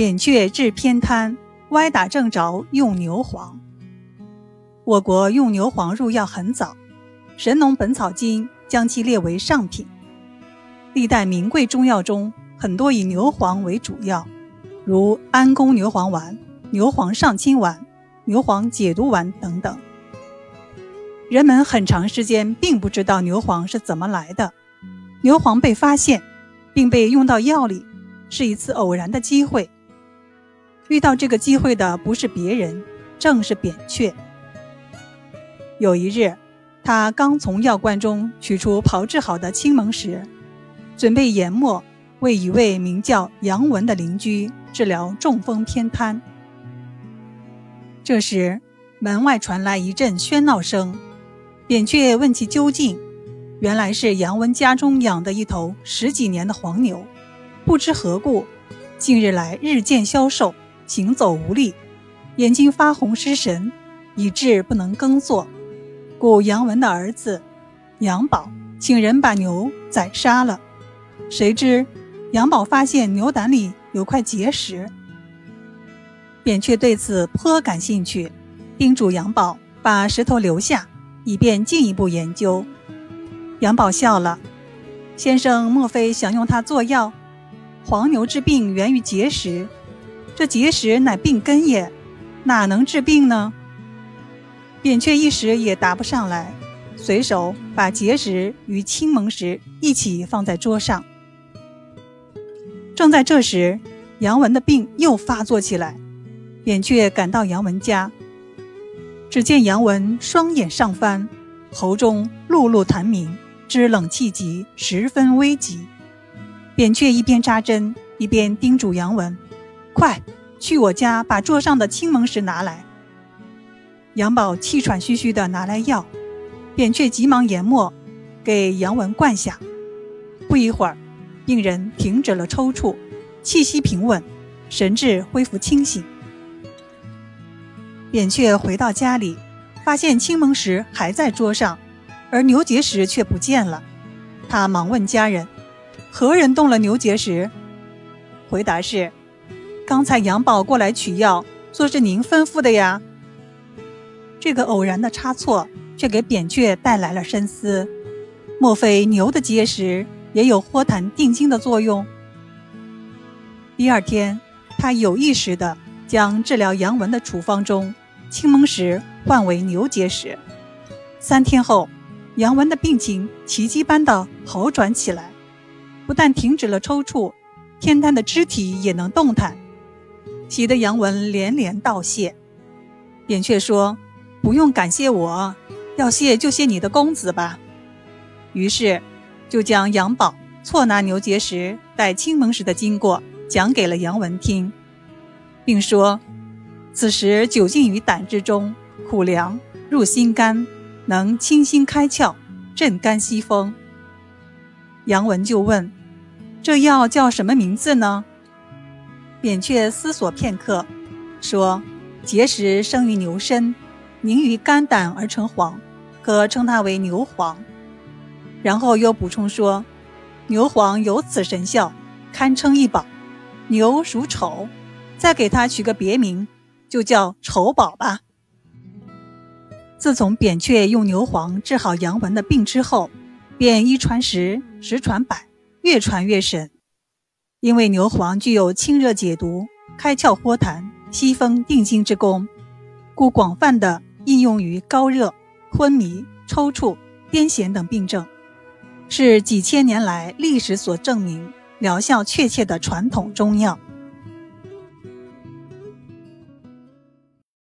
扁鹊治偏瘫，歪打正着用牛黄。我国用牛黄入药很早，《神农本草经》将其列为上品。历代名贵中药中，很多以牛黄为主药，如安宫牛黄丸、牛黄上清丸、牛黄解毒丸等等。人们很长时间并不知道牛黄是怎么来的。牛黄被发现，并被用到药里，是一次偶然的机会。遇到这个机会的不是别人，正是扁鹊。有一日，他刚从药罐中取出炮制好的青蒙石，准备研末为一位名叫杨文的邻居治疗中风偏瘫。这时，门外传来一阵喧闹声，扁鹊问其究竟。原来是杨文家中养的一头十几年的黄牛，不知何故，近日来日渐消瘦，行走无力，眼睛发红失神，以致不能耕作。故杨文的儿子杨宝请人把牛宰杀了。谁知杨宝发现牛胆里有块结石，扁鹊对此颇感兴趣，叮嘱杨宝把石头留下，以便进一步研究。杨宝笑了，先生莫非想用它做药？黄牛治病源于结石，这结石乃病根也，哪能治病呢？扁鹊一时也答不上来，随手把结石与青蒙石一起放在桌上。正在这时，杨文的病又发作起来，扁鹊赶到杨文家，只见杨文双眼上翻，喉中辘辘痰鸣。知冷气急，十分危急。扁鹊一边扎针，一边叮嘱杨文：“快去我家把桌上的青蒙石拿来。”杨宝气喘吁吁地拿来药，扁鹊急忙研墨，给杨文灌下。不一会儿，病人停止了抽搐，气息平稳，神志恢复清醒。扁鹊回到家里，发现青蒙石还在桌上。而牛结石却不见了，他忙问家人：“何人动了牛结石？”回答是：“刚才杨宝过来取药，说是您吩咐的呀。”这个偶然的差错却给扁鹊带来了深思：莫非牛的结石也有豁痰定惊的作用？第二天，他有意识的将治疗杨文的处方中青蒙石换为牛结石。三天后。杨文的病情奇迹般的好转起来，不但停止了抽搐，偏瘫的肢体也能动弹，喜得杨文连连道谢。扁鹊说：“不用感谢我，要谢就谢你的公子吧。”于是就将杨宝错拿牛结石带青蒙石的经过讲给了杨文听，并说：“此时酒浸于胆之中，苦凉，入心肝。”能清心开窍、镇肝息风。杨文就问：“这药叫什么名字呢？”扁鹊思索片刻，说：“结石生于牛身，凝于肝胆而成黄，可称它为牛黄。”然后又补充说：“牛黄有此神效，堪称一宝。牛属丑，再给它取个别名，就叫丑宝吧。”自从扁鹊用牛黄治好杨文的病之后，便一传十，十传百，越传越神。因为牛黄具有清热解毒、开窍豁痰、息风定惊之功，故广泛的应用于高热、昏迷、抽搐、癫痫等病症，是几千年来历史所证明疗效确切的传统中药。